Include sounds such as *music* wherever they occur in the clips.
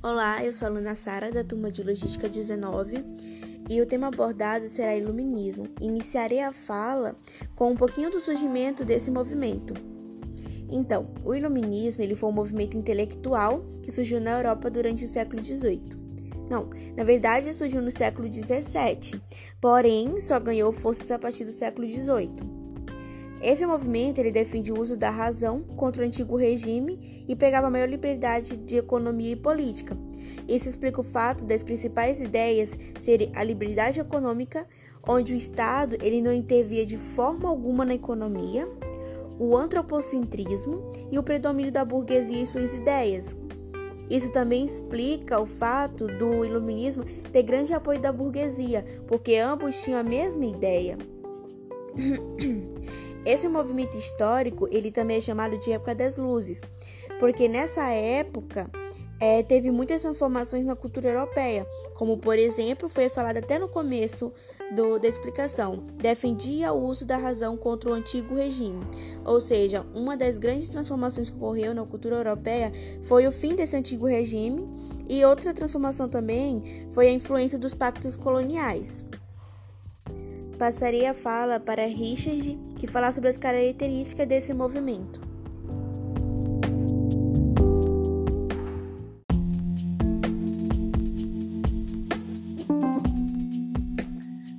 Olá, eu sou a aluna Sara, da turma de Logística 19, e o tema abordado será Iluminismo. Iniciarei a fala com um pouquinho do surgimento desse movimento. Então, o Iluminismo ele foi um movimento intelectual que surgiu na Europa durante o século XVIII. Não, na verdade surgiu no século XVII, porém só ganhou forças a partir do século XVIII. Esse movimento ele defende o uso da razão contra o antigo regime e pregava maior liberdade de economia e política. Isso explica o fato das principais ideias serem a liberdade econômica, onde o Estado ele não intervia de forma alguma na economia, o antropocentrismo e o predomínio da burguesia e suas ideias. Isso também explica o fato do iluminismo ter grande apoio da burguesia, porque ambos tinham a mesma ideia. *clears throat* Esse movimento histórico, ele também é chamado de época das luzes, porque nessa época é, teve muitas transformações na cultura europeia, como por exemplo foi falado até no começo do, da explicação, defendia o uso da razão contra o antigo regime. Ou seja, uma das grandes transformações que ocorreu na cultura europeia foi o fim desse antigo regime, e outra transformação também foi a influência dos pactos coloniais. Passarei a fala para Richard, que falar sobre as características desse movimento.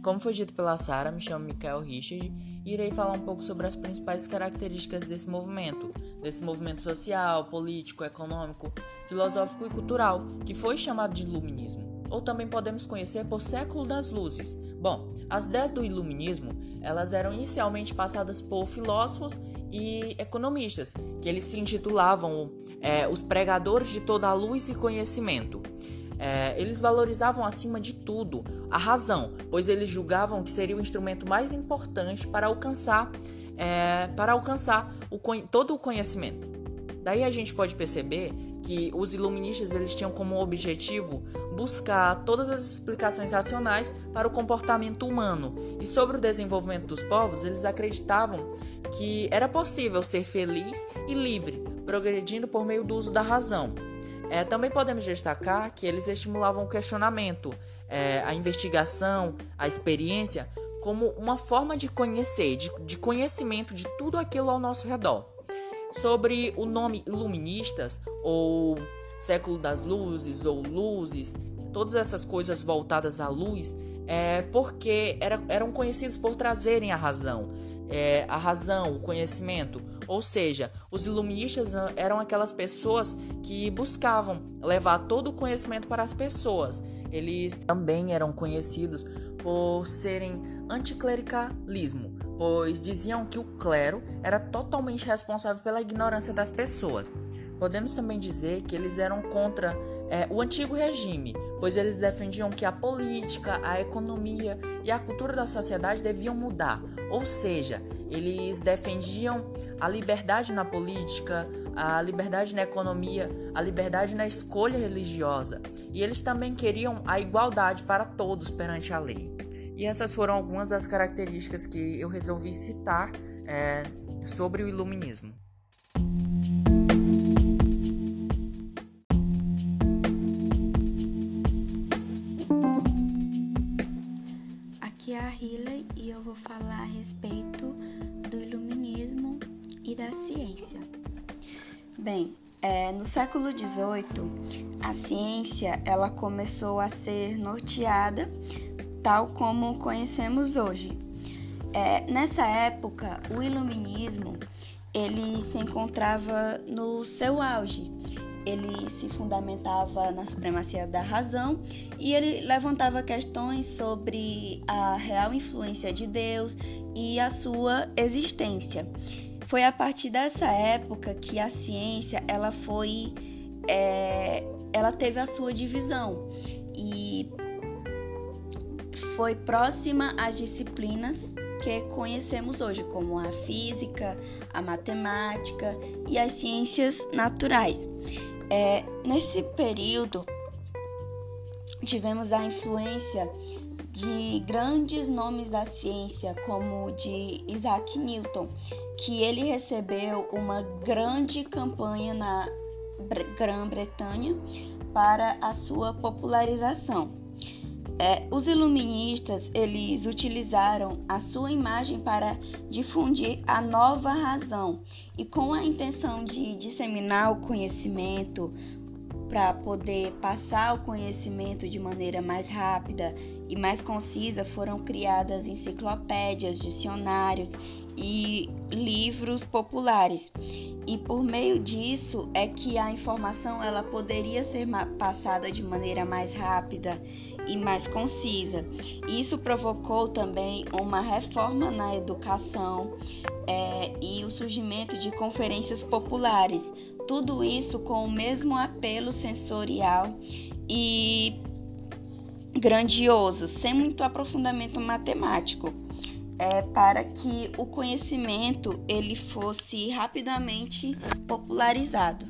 Como foi dito pela Sara, me chamo Michael Richard e irei falar um pouco sobre as principais características desse movimento, desse movimento social, político, econômico, filosófico e cultural, que foi chamado de Iluminismo ou também podemos conhecer por século das luzes. Bom, as ideias do iluminismo, elas eram inicialmente passadas por filósofos e economistas, que eles se intitulavam é, os pregadores de toda a luz e conhecimento. É, eles valorizavam acima de tudo a razão, pois eles julgavam que seria o instrumento mais importante para alcançar, é, para alcançar o, todo o conhecimento. Daí a gente pode perceber que os iluministas eles tinham como objetivo buscar todas as explicações racionais para o comportamento humano. E sobre o desenvolvimento dos povos, eles acreditavam que era possível ser feliz e livre, progredindo por meio do uso da razão. É, também podemos destacar que eles estimulavam o questionamento, é, a investigação, a experiência, como uma forma de conhecer, de, de conhecimento de tudo aquilo ao nosso redor. Sobre o nome iluministas ou século das luzes ou luzes, todas essas coisas voltadas à luz, é porque era, eram conhecidos por trazerem a razão, é, a razão, o conhecimento. Ou seja, os iluministas eram aquelas pessoas que buscavam levar todo o conhecimento para as pessoas. Eles também eram conhecidos por serem anticlericalismo, pois diziam que o clero era totalmente responsável pela ignorância das pessoas. Podemos também dizer que eles eram contra é, o antigo regime, pois eles defendiam que a política, a economia e a cultura da sociedade deviam mudar, ou seja, eles defendiam a liberdade na política, a liberdade na economia, a liberdade na escolha religiosa, e eles também queriam a igualdade para todos perante a lei. E essas foram algumas das características que eu resolvi citar é, sobre o iluminismo. vou falar a respeito do iluminismo e da ciência. Bem, é, no século XVIII, a ciência ela começou a ser norteada tal como conhecemos hoje. É, nessa época, o iluminismo ele se encontrava no seu auge ele se fundamentava na supremacia da razão e ele levantava questões sobre a real influência de Deus e a sua existência. Foi a partir dessa época que a ciência ela foi, é, ela teve a sua divisão e foi próxima às disciplinas que conhecemos hoje, como a física, a matemática e as ciências naturais. É, nesse período, tivemos a influência de grandes nomes da ciência, como de Isaac Newton, que ele recebeu uma grande campanha na Grã-Bretanha para a sua popularização. É, os iluministas eles utilizaram a sua imagem para difundir a nova razão. E com a intenção de disseminar o conhecimento para poder passar o conhecimento de maneira mais rápida e mais concisa foram criadas enciclopédias, dicionários e livros populares. E por meio disso é que a informação ela poderia ser passada de maneira mais rápida e mais concisa. Isso provocou também uma reforma na educação é, e o surgimento de conferências populares. Tudo isso com o mesmo apelo sensorial e grandioso, sem muito aprofundamento matemático é, para que o conhecimento ele fosse rapidamente popularizado.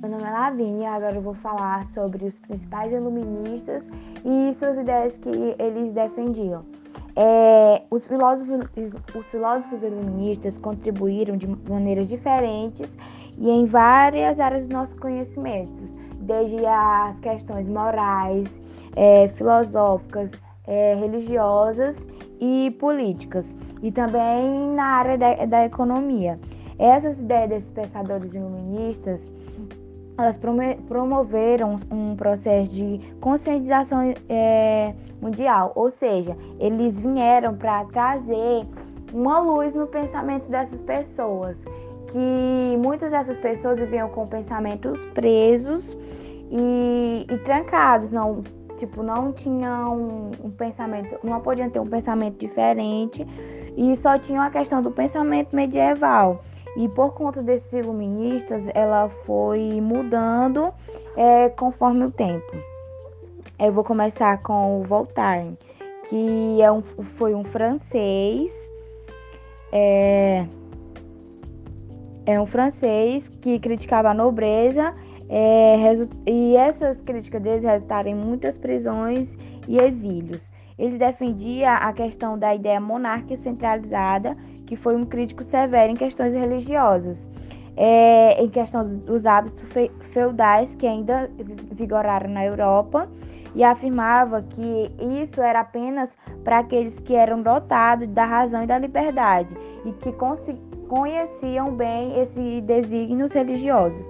Meu nome é Lavínia e agora eu vou falar sobre os principais iluministas e suas ideias que eles defendiam. É, os, filósofos, os filósofos iluministas contribuíram de maneiras diferentes e em várias áreas dos nossos conhecimentos, desde as questões morais, é, filosóficas, é, religiosas e políticas, e também na área da, da economia. Essas ideias desses pensadores iluministas elas promoveram um processo de conscientização é, mundial, ou seja, eles vieram para trazer uma luz no pensamento dessas pessoas que muitas dessas pessoas viviam com pensamentos presos e, e trancados, não, tipo, não tinham um, um pensamento, não podiam ter um pensamento diferente e só tinham a questão do pensamento medieval. E por conta desses iluministas, ela foi mudando é, conforme o tempo. Eu vou começar com o Voltaire, que é um, foi um francês. É, é um francês que criticava a nobreza é, e essas críticas deles resultaram em muitas prisões e exílios. Ele defendia a questão da ideia monárquica centralizada, que foi um crítico severo em questões religiosas, é, em questão dos hábitos feudais que ainda vigoraram na Europa, e afirmava que isso era apenas para aqueles que eram dotados da razão e da liberdade e que conseguiam conheciam bem esses desígnios religiosos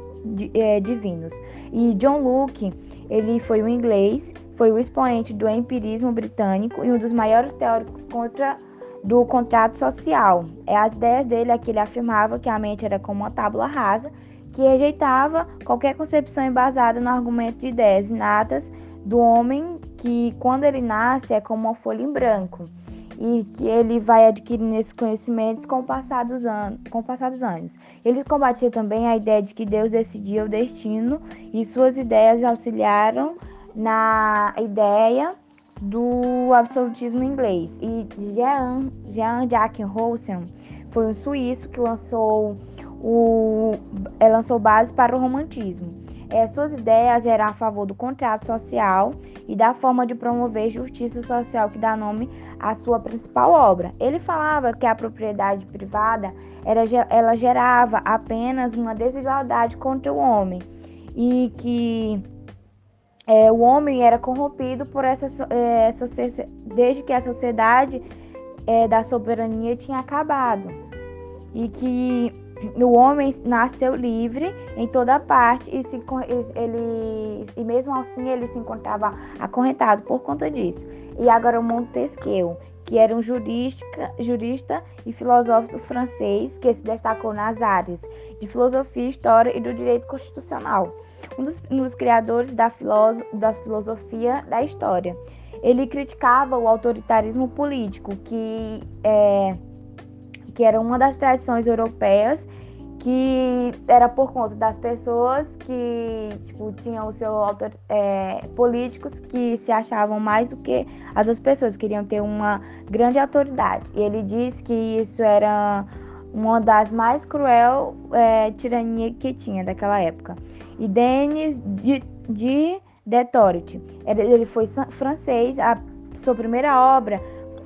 é, divinos. E John Locke, ele foi um inglês, foi o expoente do empirismo britânico e um dos maiores teóricos contra do contrato social. É as ideias dele é que ele afirmava que a mente era como uma tábula rasa, que rejeitava qualquer concepção embasada no argumento de ideias inatas do homem, que quando ele nasce é como uma folha em branco e que ele vai adquirindo esses conhecimentos com o passar dos anos. Com o passar dos anos. Ele combatia também a ideia de que Deus decidia o destino e suas ideias auxiliaram na ideia do absolutismo inglês. E Jean, Jean Jacques Rousseau foi um suíço que lançou o é, lançou base para o romantismo. É, suas ideias eram a favor do contrato social e da forma de promover justiça social que dá nome à sua principal obra. Ele falava que a propriedade privada era, ela gerava apenas uma desigualdade contra o homem e que é, o homem era corrompido por essa, é, desde que a sociedade é, da soberania tinha acabado e que o homem nasceu livre em toda parte e, se, ele, e mesmo assim ele se encontrava acorrentado por conta disso. E agora Montesquieu, que era um jurista, jurista e filósofo francês que se destacou nas áreas de filosofia, história e do direito constitucional, um dos, um dos criadores da, filóso, da filosofia da história. Ele criticava o autoritarismo político, que é, que era uma das tradições europeias que era por conta das pessoas que tipo, tinham o seu é, políticos que se achavam mais do que as outras pessoas, queriam ter uma grande autoridade. E ele diz que isso era uma das mais cruel é, tirania que tinha daquela época. E Denis de, de Detorit, ele foi francês, a sua primeira obra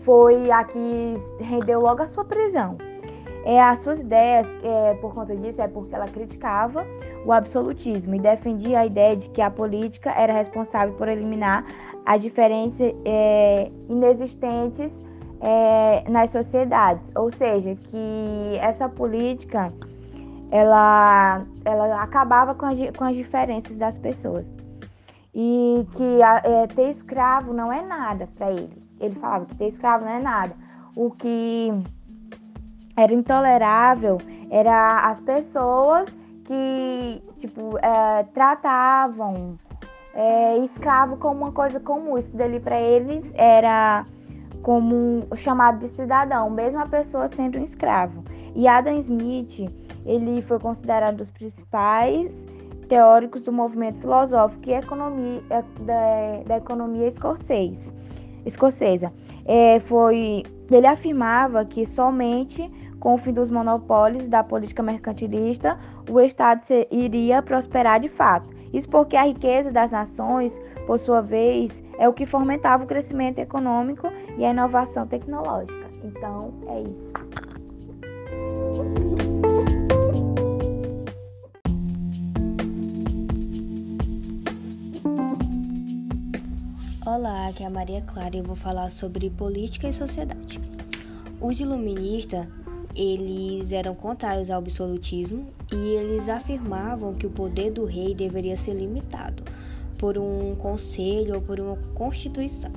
foi a que rendeu logo a sua prisão. É, as suas ideias, é, por conta disso, é porque ela criticava o absolutismo e defendia a ideia de que a política era responsável por eliminar as diferenças é, inexistentes é, nas sociedades, ou seja, que essa política ela, ela acabava com as, com as diferenças das pessoas e que é, ter escravo não é nada para ele. Ele falava que ter escravo não é nada. O que era intolerável era as pessoas que tipo é, tratavam é, escravo como uma coisa comum. Isso dali para eles era como chamado de cidadão, mesmo a pessoa sendo um escravo. E Adam Smith, ele foi considerado um dos principais teóricos do movimento filosófico e economia, é, da, da economia escocês, escocesa. É, foi, ele afirmava que somente com o fim dos monopólios da política mercantilista, o Estado iria prosperar de fato. Isso porque a riqueza das nações, por sua vez, é o que fomentava o crescimento econômico e a inovação tecnológica. Então, é isso. Olá, aqui é a Maria Clara e eu vou falar sobre política e sociedade. Os iluministas eles eram contrários ao absolutismo e eles afirmavam que o poder do rei deveria ser limitado por um conselho ou por uma constituição.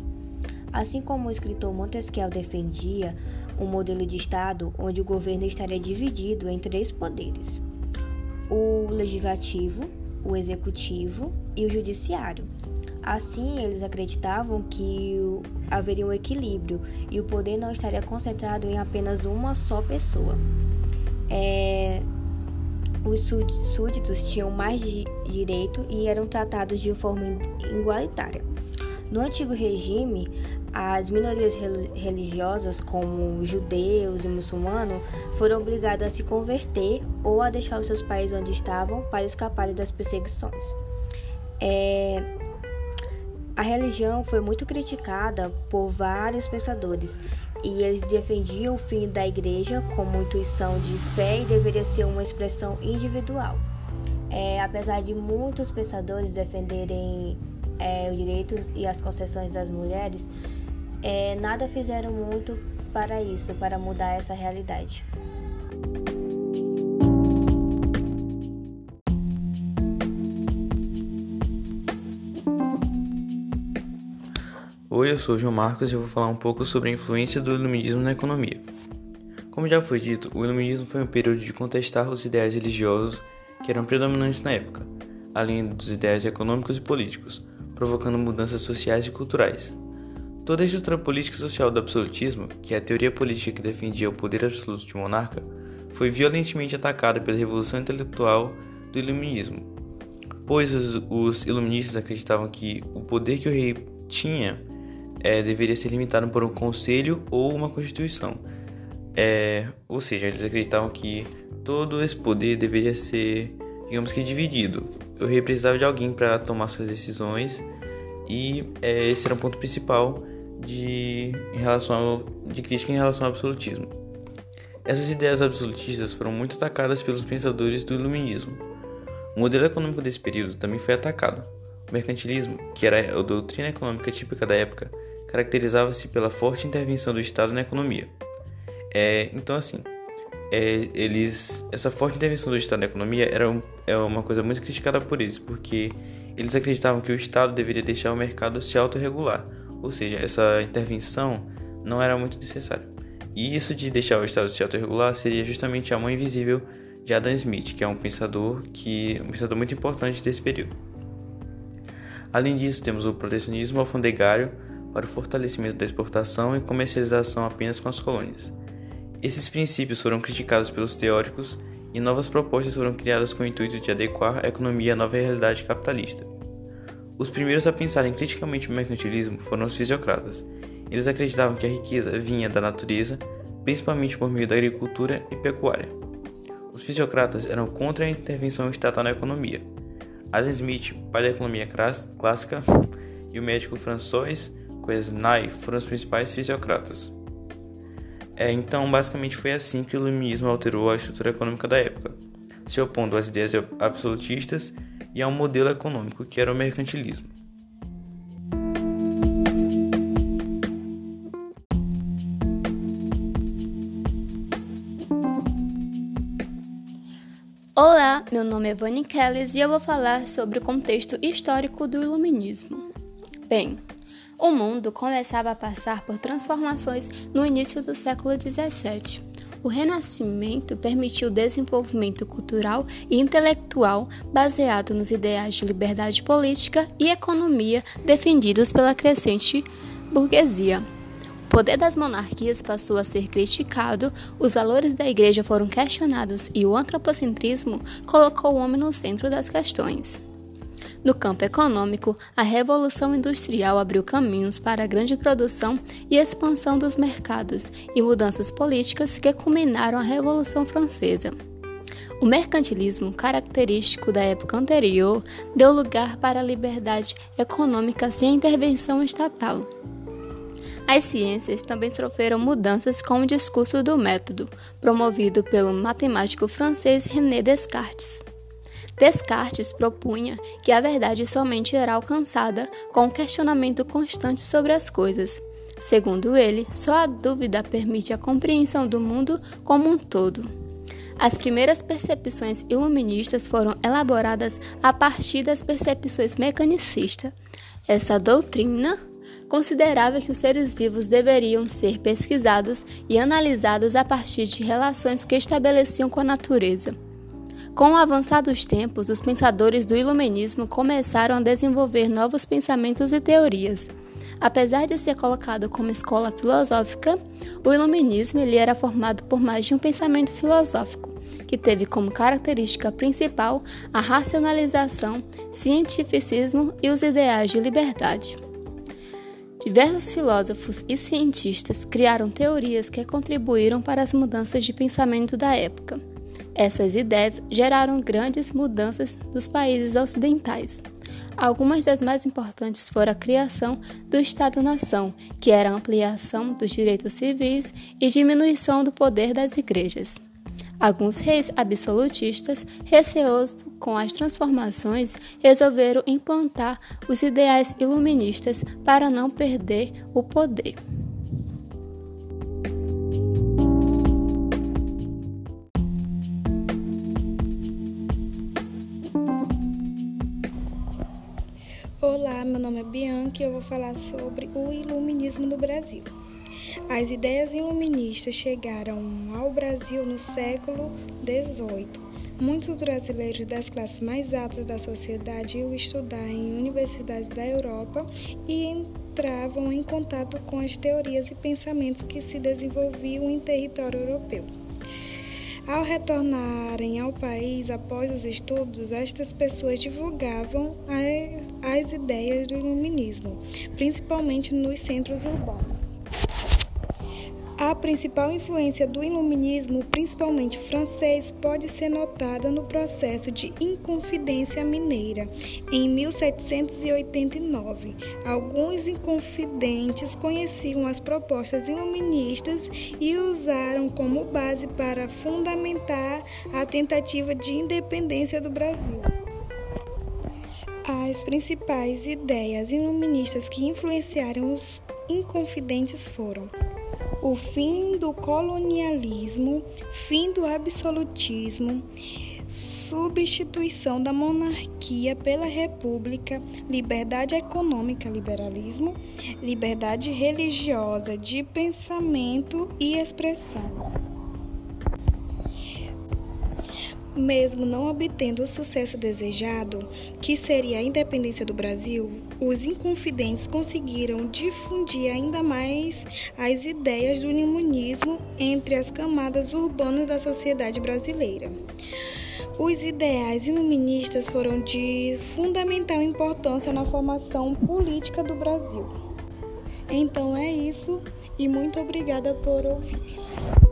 Assim como o escritor Montesquieu defendia um modelo de Estado onde o governo estaria dividido em três poderes: o legislativo, o executivo e o judiciário. Assim, eles acreditavam que haveria um equilíbrio e o poder não estaria concentrado em apenas uma só pessoa. É, os súditos tinham mais direito e eram tratados de forma igualitária. No antigo regime, as minorias religiosas, como judeus e muçulmanos, foram obrigadas a se converter ou a deixar os seus países onde estavam para escaparem das perseguições. É, a religião foi muito criticada por vários pensadores e eles defendiam o fim da igreja como intuição de fé e deveria ser uma expressão individual. É, apesar de muitos pensadores defenderem é, os direitos e as concessões das mulheres, é, nada fizeram muito para isso, para mudar essa realidade. Oi, eu sou o João Marcos e eu vou falar um pouco sobre a influência do iluminismo na economia. Como já foi dito, o iluminismo foi um período de contestar os ideais religiosos que eram predominantes na época, além dos ideais econômicos e políticos, provocando mudanças sociais e culturais. Toda a estrutura política e social do absolutismo, que é a teoria política que defendia o poder absoluto de um monarca, foi violentamente atacada pela revolução intelectual do iluminismo, pois os, os iluministas acreditavam que o poder que o rei tinha é, deveria ser limitado por um conselho ou uma constituição. É, ou seja, eles acreditavam que todo esse poder deveria ser, digamos que, dividido. Rei precisava de alguém para tomar suas decisões e é, esse era o ponto principal de, em relação ao, de crítica em relação ao absolutismo. Essas ideias absolutistas foram muito atacadas pelos pensadores do iluminismo. O modelo econômico desse período também foi atacado. O mercantilismo, que era a doutrina econômica típica da época, caracterizava-se pela forte intervenção do Estado na economia. É, então, assim, é, eles, essa forte intervenção do Estado na economia era um, é uma coisa muito criticada por eles, porque eles acreditavam que o Estado deveria deixar o mercado se autorregular, ou seja, essa intervenção não era muito necessária. E isso de deixar o Estado se autorregular seria justamente a mão invisível de Adam Smith, que é um pensador que um pensador muito importante desse período. Além disso, temos o protecionismo alfandegário, para o fortalecimento da exportação e comercialização apenas com as colônias. Esses princípios foram criticados pelos teóricos e novas propostas foram criadas com o intuito de adequar a economia à nova realidade capitalista. Os primeiros a pensarem criticamente o mercantilismo foram os fisiocratas. Eles acreditavam que a riqueza vinha da natureza, principalmente por meio da agricultura e pecuária. Os fisiocratas eram contra a intervenção estatal na economia. Adam Smith, pai da economia clássica, *laughs* e o médico François Quesnay foram os principais fisiocratas. É, então, basicamente foi assim que o iluminismo alterou a estrutura econômica da época, se opondo às ideias absolutistas e ao modelo econômico que era o mercantilismo. Olá, meu nome é Vani Kellis e eu vou falar sobre o contexto histórico do Iluminismo. Bem, o mundo começava a passar por transformações no início do século XVII. O Renascimento permitiu o desenvolvimento cultural e intelectual baseado nos ideais de liberdade política e economia defendidos pela crescente burguesia. O poder das monarquias passou a ser criticado, os valores da igreja foram questionados e o antropocentrismo colocou o homem no centro das questões. No campo econômico, a Revolução Industrial abriu caminhos para a grande produção e expansão dos mercados e mudanças políticas que culminaram a Revolução Francesa. O mercantilismo, característico da época anterior, deu lugar para a liberdade econômica sem intervenção estatal. As ciências também sofreram mudanças com o discurso do método, promovido pelo matemático francês René Descartes. Descartes propunha que a verdade somente era alcançada com um questionamento constante sobre as coisas. Segundo ele, só a dúvida permite a compreensão do mundo como um todo. As primeiras percepções iluministas foram elaboradas a partir das percepções mecanicistas. Essa doutrina considerava que os seres vivos deveriam ser pesquisados e analisados a partir de relações que estabeleciam com a natureza. Com o avançar dos tempos, os pensadores do iluminismo começaram a desenvolver novos pensamentos e teorias. Apesar de ser colocado como escola filosófica, o iluminismo ele era formado por mais de um pensamento filosófico, que teve como característica principal a racionalização, cientificismo e os ideais de liberdade. Diversos filósofos e cientistas criaram teorias que contribuíram para as mudanças de pensamento da época. Essas ideias geraram grandes mudanças nos países ocidentais. Algumas das mais importantes foram a criação do Estado-nação, que era a ampliação dos direitos civis e diminuição do poder das igrejas. Alguns reis absolutistas, receosos com as transformações, resolveram implantar os ideais iluministas para não perder o poder. Nome é Bianca e eu vou falar sobre o iluminismo no Brasil. As ideias iluministas chegaram ao Brasil no século XVIII. Muitos brasileiros das classes mais altas da sociedade iam estudar em universidades da Europa e entravam em contato com as teorias e pensamentos que se desenvolviam em território europeu. Ao retornarem ao país após os estudos, estas pessoas divulgavam as ideias do iluminismo, principalmente nos centros urbanos. A principal influência do iluminismo, principalmente francês, pode ser notada no processo de Inconfidência Mineira, em 1789. Alguns inconfidentes conheciam as propostas iluministas e usaram como base para fundamentar a tentativa de independência do Brasil. As principais ideias iluministas que influenciaram os inconfidentes foram o fim do colonialismo, fim do absolutismo, substituição da monarquia pela república, liberdade econômica, liberalismo, liberdade religiosa de pensamento e expressão. Mesmo não obtendo o sucesso desejado, que seria a independência do Brasil, os inconfidentes conseguiram difundir ainda mais as ideias do iluminismo entre as camadas urbanas da sociedade brasileira. Os ideais iluministas foram de fundamental importância na formação política do Brasil. Então é isso e muito obrigada por ouvir.